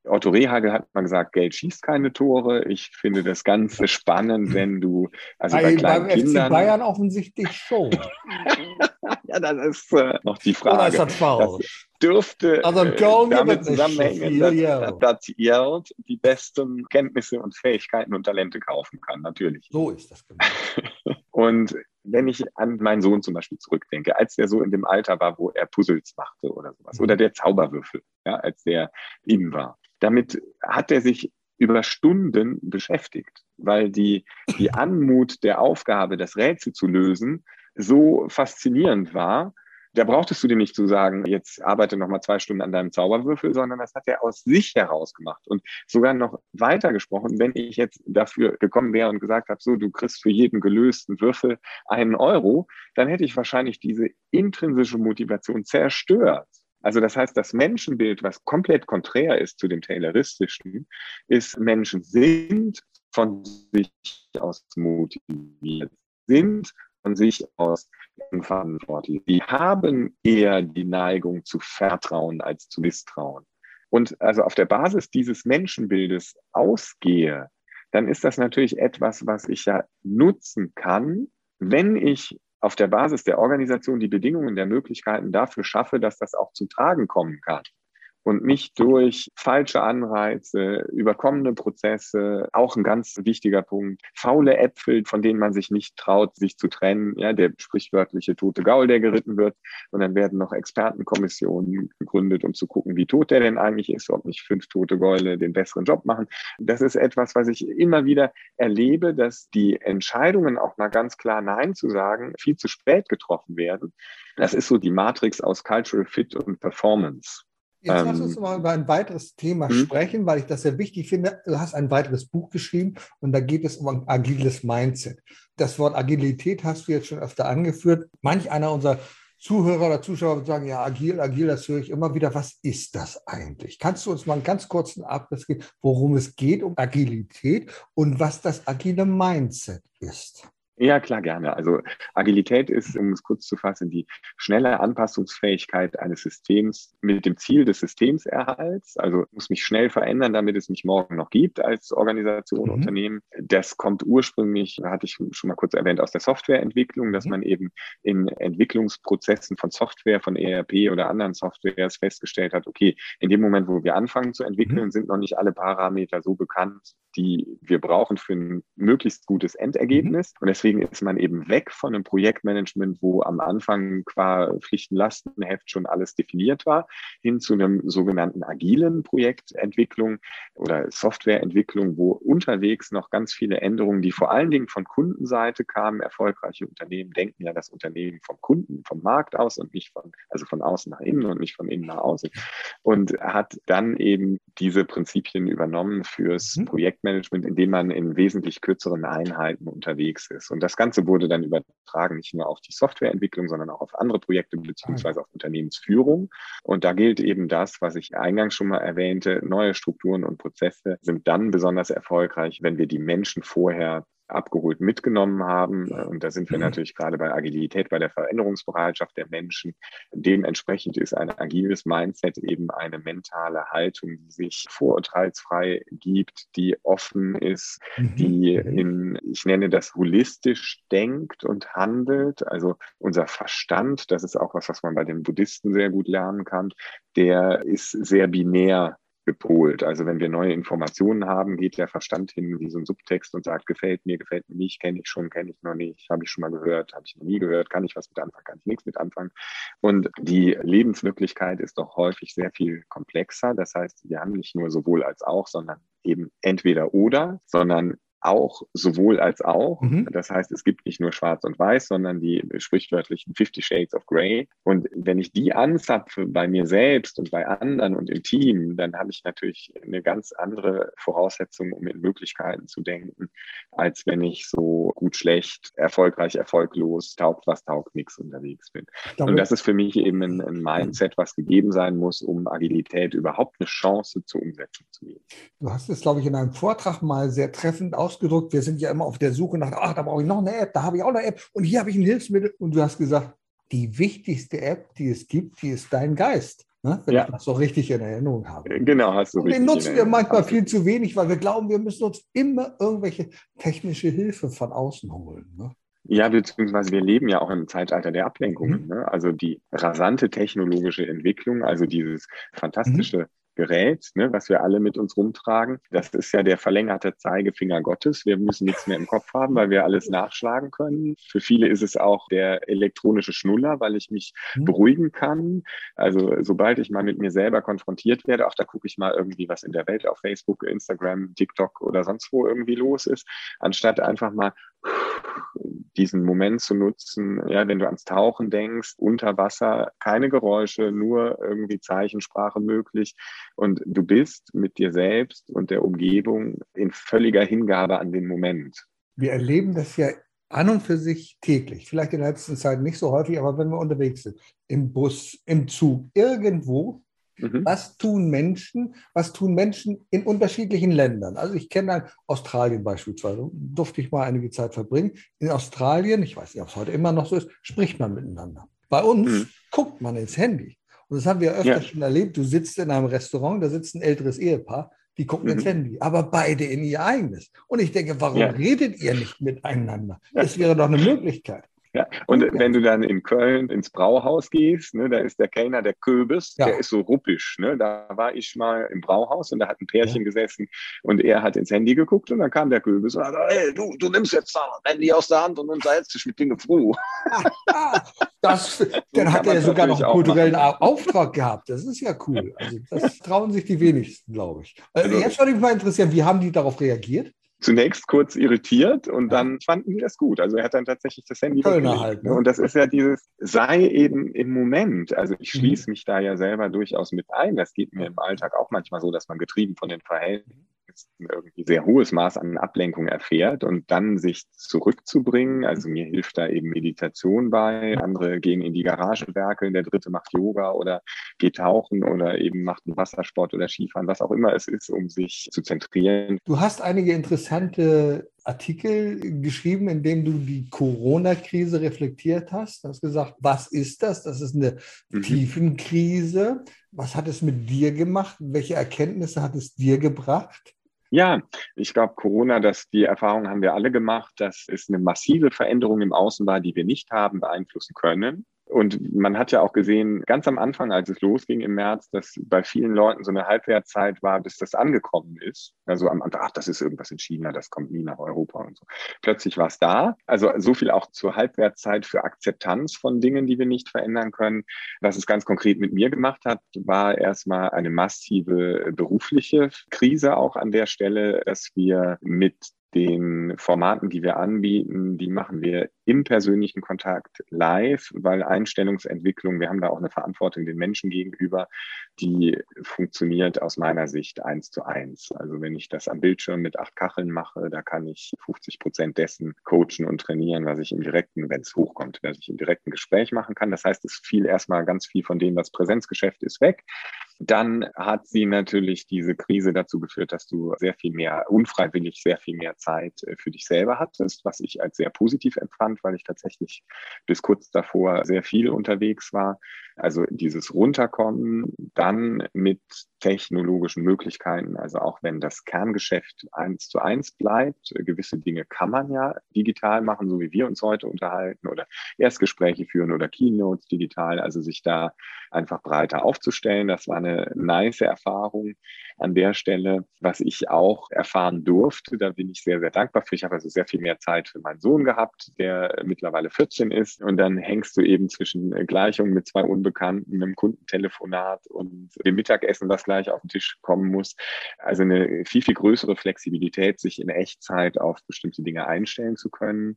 Otto Rehagel hat mal gesagt, Geld schießt keine Tore. Ich finde das Ganze spannend, wenn du, also bei, bei kleinen beim Kindern. FC Bayern offensichtlich schon. *laughs* ja, das ist äh, noch die Frage. Oder ist das falsch? Das dürfte also äh, damit zusammenhängen, so dass, dass Yeld die besten Kenntnisse und Fähigkeiten und Talente kaufen kann, natürlich. So ist das genau. *laughs* und wenn ich an meinen Sohn zum Beispiel zurückdenke, als der so in dem Alter war, wo er Puzzles machte oder sowas, oder der Zauberwürfel, ja, als der ihm war damit hat er sich über Stunden beschäftigt, weil die, die Anmut der Aufgabe, das Rätsel zu lösen, so faszinierend war. Da brauchtest du dir nicht zu sagen, jetzt arbeite noch mal zwei Stunden an deinem Zauberwürfel, sondern das hat er aus sich heraus gemacht und sogar noch weiter gesprochen. Wenn ich jetzt dafür gekommen wäre und gesagt habe, so, du kriegst für jeden gelösten Würfel einen Euro, dann hätte ich wahrscheinlich diese intrinsische Motivation zerstört. Also das heißt, das Menschenbild, was komplett konträr ist zu dem Tayloristischen, ist, Menschen sind von sich aus motiviert, sind sich aus verantwortlich. Die haben eher die Neigung zu vertrauen als zu misstrauen. Und also auf der Basis dieses Menschenbildes ausgehe, dann ist das natürlich etwas, was ich ja nutzen kann, wenn ich auf der Basis der Organisation die Bedingungen der Möglichkeiten dafür schaffe, dass das auch zum Tragen kommen kann. Und nicht durch falsche Anreize, überkommene Prozesse, auch ein ganz wichtiger Punkt, faule Äpfel, von denen man sich nicht traut, sich zu trennen, ja, der sprichwörtliche tote Gaul, der geritten wird. Und dann werden noch Expertenkommissionen gegründet, um zu gucken, wie tot der denn eigentlich ist, ob nicht fünf tote Gäule den besseren Job machen. Das ist etwas, was ich immer wieder erlebe, dass die Entscheidungen auch mal ganz klar Nein zu sagen viel zu spät getroffen werden. Das ist so die Matrix aus Cultural Fit und Performance. Jetzt lass uns ähm, mal über ein weiteres Thema hm? sprechen, weil ich das sehr wichtig finde. Du hast ein weiteres Buch geschrieben und da geht es um ein agiles Mindset. Das Wort Agilität hast du jetzt schon öfter angeführt. Manch einer unserer Zuhörer oder Zuschauer sagen, ja, agil, agil, das höre ich immer wieder. Was ist das eigentlich? Kannst du uns mal einen ganz kurzen Abriss geben, worum es geht um Agilität und was das agile Mindset ist? Ja, klar, gerne. Also Agilität ist, um es kurz zu fassen, die schnelle Anpassungsfähigkeit eines Systems mit dem Ziel des Systemerhalts. Also muss mich schnell verändern, damit es mich morgen noch gibt als Organisation, mhm. Unternehmen. Das kommt ursprünglich, hatte ich schon mal kurz erwähnt, aus der Softwareentwicklung, dass mhm. man eben in Entwicklungsprozessen von Software, von ERP oder anderen Softwares festgestellt hat, okay, in dem Moment, wo wir anfangen zu entwickeln, mhm. sind noch nicht alle Parameter so bekannt, die wir brauchen für ein möglichst gutes Endergebnis. Mhm. Und deswegen ist man eben weg von einem Projektmanagement, wo am Anfang qua Pflichtenlastenheft schon alles definiert war, hin zu einem sogenannten agilen Projektentwicklung oder Softwareentwicklung, wo unterwegs noch ganz viele Änderungen, die vor allen Dingen von Kundenseite kamen. Erfolgreiche Unternehmen denken ja das Unternehmen vom Kunden, vom Markt aus und nicht von, also von außen nach innen und nicht von innen nach außen. Und hat dann eben diese Prinzipien übernommen fürs mhm. Projekt Projektmanagement, in dem man in wesentlich kürzeren Einheiten unterwegs ist. Und das Ganze wurde dann übertragen, nicht nur auf die Softwareentwicklung, sondern auch auf andere Projekte beziehungsweise auf Unternehmensführung. Und da gilt eben das, was ich eingangs schon mal erwähnte, neue Strukturen und Prozesse sind dann besonders erfolgreich, wenn wir die Menschen vorher abgeholt mitgenommen haben. Und da sind wir mhm. natürlich gerade bei Agilität, bei der Veränderungsbereitschaft der Menschen. Dementsprechend ist ein agiles Mindset eben eine mentale Haltung, die sich vorurteilsfrei gibt, die offen ist, mhm. die in, ich nenne das holistisch denkt und handelt. Also unser Verstand, das ist auch was, was man bei den Buddhisten sehr gut lernen kann, der ist sehr binär gepolt. Also wenn wir neue Informationen haben, geht der Verstand hin wie so ein Subtext und sagt, gefällt mir, gefällt mir nicht, kenne ich schon, kenne ich noch nicht, habe ich schon mal gehört, habe ich noch nie gehört, kann ich was mit anfangen, kann ich nichts mit anfangen. Und die Lebenswirklichkeit ist doch häufig sehr viel komplexer. Das heißt, wir haben nicht nur sowohl als auch, sondern eben entweder oder, sondern auch sowohl als auch. Mhm. Das heißt, es gibt nicht nur schwarz und weiß, sondern die sprichwörtlichen 50 Shades of Grey. Und wenn ich die anzapfe bei mir selbst und bei anderen und im Team, dann habe ich natürlich eine ganz andere Voraussetzung, um in Möglichkeiten zu denken, als wenn ich so gut, schlecht, erfolgreich, erfolglos, taugt was, taugt nichts unterwegs bin. Und das ist für mich eben ein, ein Mindset, was gegeben sein muss, um Agilität überhaupt eine Chance zur Umsetzung zu geben. Du hast es, glaube ich, in einem Vortrag mal sehr treffend aus ausgedrückt, wir sind ja immer auf der Suche nach, ach, da brauche ich noch eine App, da habe ich auch eine App und hier habe ich ein Hilfsmittel. Und du hast gesagt, die wichtigste App, die es gibt, die ist dein Geist. Ne? Wenn ja. ich das so richtig in Erinnerung habe. Äh, genau, hast du Und den nutzen wir manchmal viel zu wenig, weil wir glauben, wir müssen uns immer irgendwelche technische Hilfe von außen holen. Ne? Ja, beziehungsweise wir leben ja auch im Zeitalter der Ablenkungen. Mhm. Ne? Also die rasante technologische Entwicklung, also dieses fantastische mhm. Gerät, ne, was wir alle mit uns rumtragen. Das ist ja der verlängerte Zeigefinger Gottes. Wir müssen nichts mehr im Kopf haben, weil wir alles nachschlagen können. Für viele ist es auch der elektronische Schnuller, weil ich mich mhm. beruhigen kann. Also sobald ich mal mit mir selber konfrontiert werde, auch da gucke ich mal irgendwie, was in der Welt auf Facebook, Instagram, TikTok oder sonst wo irgendwie los ist, anstatt einfach mal diesen Moment zu nutzen, ja, wenn du ans Tauchen denkst, unter Wasser, keine Geräusche, nur irgendwie Zeichensprache möglich und du bist mit dir selbst und der Umgebung in völliger Hingabe an den Moment. Wir erleben das ja an und für sich täglich, vielleicht in der letzten Zeit nicht so häufig, aber wenn wir unterwegs sind, im Bus, im Zug, irgendwo, Mhm. Was tun Menschen? Was tun Menschen in unterschiedlichen Ländern? Also ich kenne Australien beispielsweise, durfte ich mal einige Zeit verbringen. In Australien, ich weiß nicht, ob es heute immer noch so ist, spricht man miteinander. Bei uns mhm. guckt man ins Handy. Und das haben wir öfter ja. schon erlebt. Du sitzt in einem Restaurant, da sitzt ein älteres Ehepaar, die gucken mhm. ins Handy, aber beide in ihr eigenes. Und ich denke, warum ja. redet ihr nicht miteinander? Das wäre doch eine Möglichkeit. Ja, und okay. wenn du dann in Köln ins Brauhaus gehst, ne, da ist der Kellner der Köbis, ja. der ist so ruppisch. Ne? Da war ich mal im Brauhaus und da hat ein Pärchen ja. gesessen und er hat ins Handy geguckt und dann kam der Köbis und hat gesagt, hey, du, du nimmst jetzt das Handy aus der Hand und unterhältst dich mit Dinge froh. Das, *laughs* dann hat er sogar noch einen kulturellen Auftrag gehabt. Das ist ja cool. Also das trauen sich die wenigsten, glaube ich. Also jetzt würde mich mal interessieren, wie haben die darauf reagiert? Zunächst kurz irritiert und dann fanden die das gut. Also er hat dann tatsächlich das Handy Kölner halt, ne? Und das ist ja dieses, sei eben im Moment. Also ich mhm. schließe mhm. mich da ja selber durchaus mit ein. Das geht mir im Alltag auch manchmal so, dass man getrieben von den Verhältnissen irgendwie sehr hohes Maß an Ablenkung erfährt und dann sich zurückzubringen. Also mir hilft da eben Meditation bei. Andere gehen in die Garage werkeln, der dritte macht Yoga oder geht tauchen oder eben macht einen Wassersport oder Skifahren, was auch immer es ist, um sich zu zentrieren. Du hast einige interessante Artikel geschrieben, in dem du die Corona-Krise reflektiert hast. Du hast gesagt, was ist das? Das ist eine mhm. Tiefenkrise. Was hat es mit dir gemacht? Welche Erkenntnisse hat es dir gebracht? Ja, ich glaube, Corona, das, die Erfahrung haben wir alle gemacht, dass es eine massive Veränderung im Außen war, die wir nicht haben beeinflussen können. Und man hat ja auch gesehen, ganz am Anfang, als es losging im März, dass bei vielen Leuten so eine Halbwertzeit war, bis das angekommen ist. Also am Anfang, ach, das ist irgendwas in China, das kommt nie nach Europa und so. Plötzlich war es da. Also so viel auch zur Halbwertzeit für Akzeptanz von Dingen, die wir nicht verändern können. Was es ganz konkret mit mir gemacht hat, war erstmal eine massive berufliche Krise auch an der Stelle, dass wir mit den Formaten, die wir anbieten, die machen wir im persönlichen Kontakt live, weil Einstellungsentwicklung, wir haben da auch eine Verantwortung den Menschen gegenüber, die funktioniert aus meiner Sicht eins zu eins. Also wenn ich das am Bildschirm mit acht Kacheln mache, da kann ich 50 Prozent dessen coachen und trainieren, was ich im direkten, wenn es hochkommt, was ich im direkten Gespräch machen kann. Das heißt, es fiel erstmal ganz viel von dem, was Präsenzgeschäft ist, weg. Dann hat sie natürlich diese Krise dazu geführt, dass du sehr viel mehr, unfreiwillig sehr viel mehr Zeit äh, für dich selber hattest, was ich als sehr positiv empfand, weil ich tatsächlich bis kurz davor sehr viel unterwegs war. Also dieses Runterkommen dann mit technologischen Möglichkeiten, also auch wenn das Kerngeschäft eins zu eins bleibt, gewisse Dinge kann man ja digital machen, so wie wir uns heute unterhalten oder Erstgespräche führen oder Keynotes digital, also sich da einfach breiter aufzustellen. Das war eine nice Erfahrung an der Stelle, was ich auch erfahren durfte. Da bin ich sehr, sehr dankbar für. Ich habe also sehr viel mehr Zeit für meinen Sohn gehabt, der mittlerweile 14 ist. Und dann hängst du eben zwischen Gleichungen mit zwei Unbekannten, einem Kundentelefonat und dem Mittagessen, was gleich auf den Tisch kommen muss. Also eine viel, viel größere Flexibilität, sich in Echtzeit auf bestimmte Dinge einstellen zu können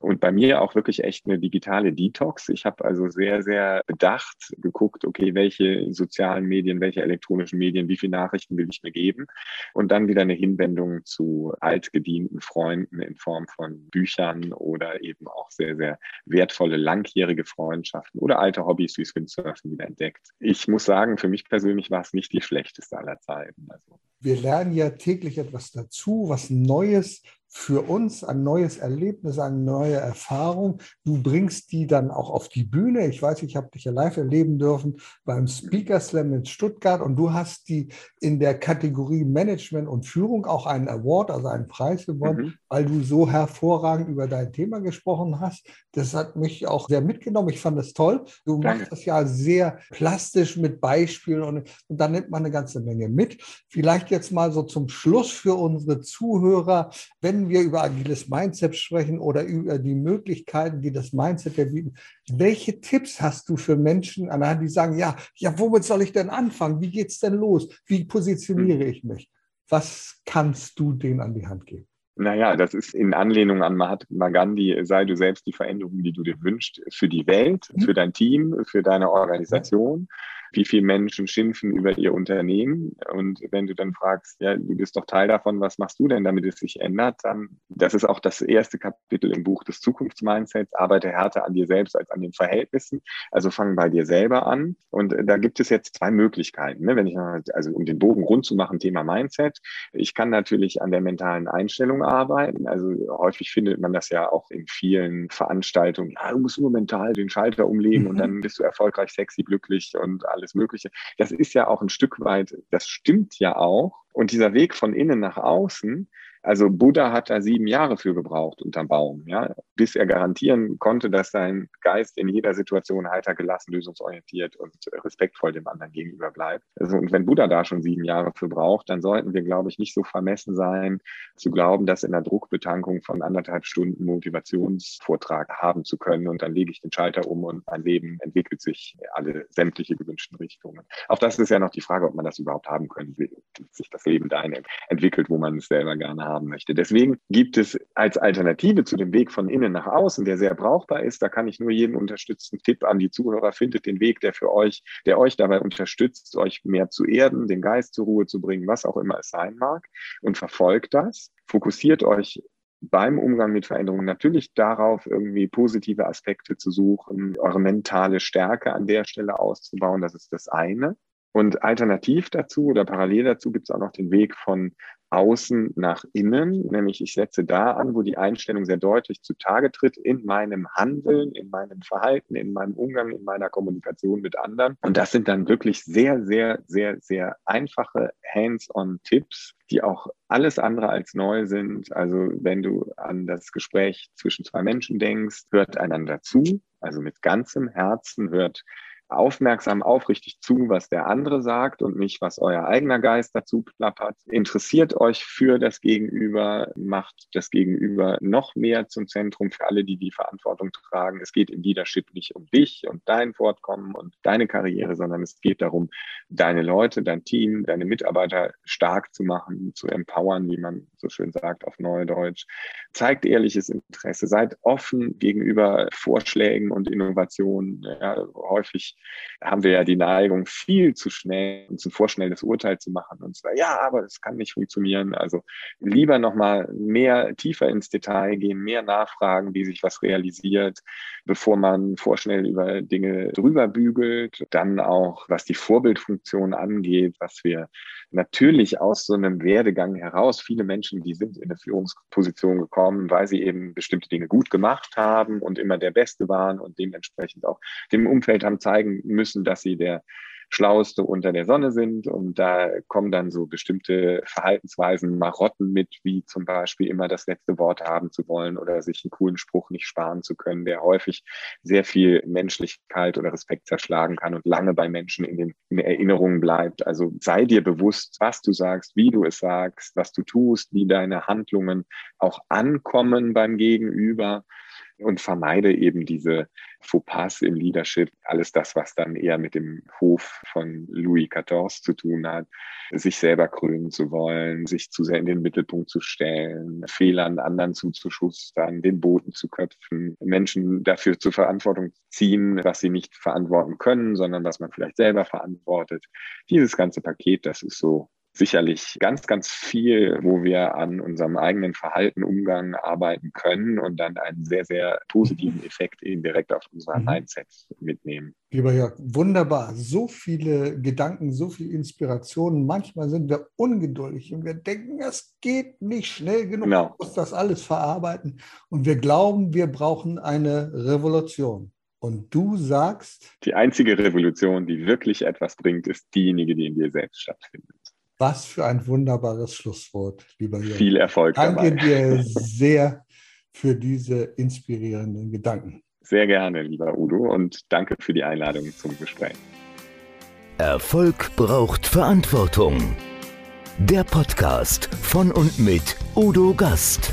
und bei mir auch wirklich echt eine digitale Detox. Ich habe also sehr, sehr bedacht geguckt, okay, welche sozialen Medien, welche elektronischen Medien, wie viele Nachrichten will ich mir geben? Und dann wieder eine Hinwendung zu altgedienten Freunden in Form von Büchern oder eben auch sehr, sehr wertvolle langjährige Freundschaften oder alte Hobbys wie Windsurfen wieder entdeckt. Ich muss sagen, für mich persönlich war es nicht die schlechteste aller Zeiten. Also. Wir lernen ja täglich etwas dazu, was Neues, für uns ein neues Erlebnis, eine neue Erfahrung. Du bringst die dann auch auf die Bühne. Ich weiß, ich habe dich ja live erleben dürfen beim Speaker Slam in Stuttgart und du hast die in der Kategorie Management und Führung auch einen Award, also einen Preis gewonnen, mhm. weil du so hervorragend über dein Thema gesprochen hast. Das hat mich auch sehr mitgenommen. Ich fand das toll. Du Danke. machst das ja sehr plastisch mit Beispielen und, und da nimmt man eine ganze Menge mit. Vielleicht jetzt mal so zum Schluss für unsere Zuhörer, wenn wenn wir über agiles Mindset sprechen oder über die Möglichkeiten, die das Mindset bieten, welche Tipps hast du für Menschen, anhand die sagen, ja, ja, womit soll ich denn anfangen? Wie geht es denn los? Wie positioniere ich mich? Was kannst du denen an die Hand geben? Naja, das ist in Anlehnung an Mahatma Gandhi, sei du selbst die Veränderung, die du dir wünschst, für die Welt, mhm. für dein Team, für deine Organisation. Ja wie viele Menschen schimpfen über ihr Unternehmen. Und wenn du dann fragst, ja, du bist doch Teil davon, was machst du denn, damit es sich ändert, dann, das ist auch das erste Kapitel im Buch des Zukunftsmindsets, arbeite härter an dir selbst als an den Verhältnissen. Also fang bei dir selber an. Und da gibt es jetzt zwei Möglichkeiten. Ne? Wenn ich, also um den Bogen rund zu machen, Thema Mindset. Ich kann natürlich an der mentalen Einstellung arbeiten. Also häufig findet man das ja auch in vielen Veranstaltungen. Ja, du musst nur mental den Schalter umlegen mhm. und dann bist du erfolgreich, sexy, glücklich und alles Mögliche. Das ist ja auch ein Stück weit, das stimmt ja auch. Und dieser Weg von innen nach außen, Also Buddha hat da sieben Jahre für gebraucht unterm Baum, ja, bis er garantieren konnte, dass sein Geist in jeder Situation heiter gelassen, lösungsorientiert und respektvoll dem anderen gegenüber bleibt. Also, und wenn Buddha da schon sieben Jahre für braucht, dann sollten wir, glaube ich, nicht so vermessen sein, zu glauben, dass in der Druckbetankung von anderthalb Stunden Motivationsvortrag haben zu können und dann lege ich den Schalter um und mein Leben entwickelt sich alle sämtliche gewünschten Richtungen. Auch das ist ja noch die Frage, ob man das überhaupt haben können will, sich das Leben dahin entwickelt, wo man es selber gerne haben möchte. Deswegen gibt es als Alternative zu dem Weg von innen nach außen, der sehr brauchbar ist, da kann ich nur jeden unterstützen. Tipp an die Zuhörer, findet den Weg, der für euch, der euch dabei unterstützt, euch mehr zu erden, den Geist zur Ruhe zu bringen, was auch immer es sein mag und verfolgt das. Fokussiert euch beim Umgang mit Veränderungen natürlich darauf, irgendwie positive Aspekte zu suchen, eure mentale Stärke an der Stelle auszubauen. Das ist das eine. Und alternativ dazu oder parallel dazu gibt es auch noch den Weg von außen nach innen, nämlich ich setze da an, wo die Einstellung sehr deutlich zutage tritt in meinem Handeln, in meinem Verhalten, in meinem Umgang, in meiner Kommunikation mit anderen. Und das sind dann wirklich sehr, sehr, sehr, sehr einfache Hands-on-Tipps, die auch alles andere als neu sind. Also wenn du an das Gespräch zwischen zwei Menschen denkst, hört einander zu, also mit ganzem Herzen hört aufmerksam, aufrichtig zu, was der andere sagt und nicht, was euer eigener Geist dazu plappert. Interessiert euch für das Gegenüber, macht das Gegenüber noch mehr zum Zentrum für alle, die die Verantwortung tragen. Es geht im Leadership nicht um dich und dein Fortkommen und deine Karriere, sondern es geht darum, deine Leute, dein Team, deine Mitarbeiter stark zu machen, zu empowern, wie man so schön sagt auf Neudeutsch. Zeigt ehrliches Interesse, seid offen gegenüber Vorschlägen und Innovationen. Ja, häufig haben wir ja die Neigung, viel zu schnell und zu vorschnelles Urteil zu machen und zwar, ja, aber das kann nicht funktionieren. Also lieber nochmal mehr tiefer ins Detail gehen, mehr nachfragen, wie sich was realisiert, bevor man vorschnell über Dinge drüber bügelt. Dann auch, was die Vorbildfunktion angeht, was wir natürlich aus so einem Werdegang heraus, viele Menschen, die sind in eine Führungsposition gekommen, weil sie eben bestimmte Dinge gut gemacht haben und immer der Beste waren und dementsprechend auch dem Umfeld haben zeigen müssen, dass sie der Schlauste unter der Sonne sind. Und da kommen dann so bestimmte Verhaltensweisen, Marotten mit, wie zum Beispiel immer das letzte Wort haben zu wollen oder sich einen coolen Spruch nicht sparen zu können, der häufig sehr viel Menschlichkeit oder Respekt zerschlagen kann und lange bei Menschen in den, in Erinnerungen bleibt. Also sei dir bewusst, was du sagst, wie du es sagst, was du tust, wie deine Handlungen auch ankommen beim Gegenüber und vermeide eben diese Fauxpas im Leadership, alles das, was dann eher mit dem Hof von Louis XIV zu tun hat, sich selber krönen zu wollen, sich zu sehr in den Mittelpunkt zu stellen, Fehlern anderen zuzuschustern, den Boten zu köpfen, Menschen dafür zur Verantwortung ziehen, was sie nicht verantworten können, sondern was man vielleicht selber verantwortet. Dieses ganze Paket, das ist so sicherlich ganz, ganz viel, wo wir an unserem eigenen Verhalten, Umgang arbeiten können und dann einen sehr, sehr positiven Effekt eben direkt auf unser mhm. Mindset mitnehmen. Lieber Jörg, wunderbar. So viele Gedanken, so viel Inspiration. Manchmal sind wir ungeduldig und wir denken, es geht nicht schnell genug. Genau. Ich muss das alles verarbeiten. Und wir glauben, wir brauchen eine Revolution. Und du sagst. Die einzige Revolution, die wirklich etwas bringt, ist diejenige, die in dir selbst stattfindet. Was für ein wunderbares Schlusswort, lieber Jörg. Viel Erfolg Danke dabei. dir *laughs* sehr für diese inspirierenden Gedanken. Sehr gerne, lieber Udo, und danke für die Einladung zum Gespräch. Erfolg braucht Verantwortung. Der Podcast von und mit Udo Gast.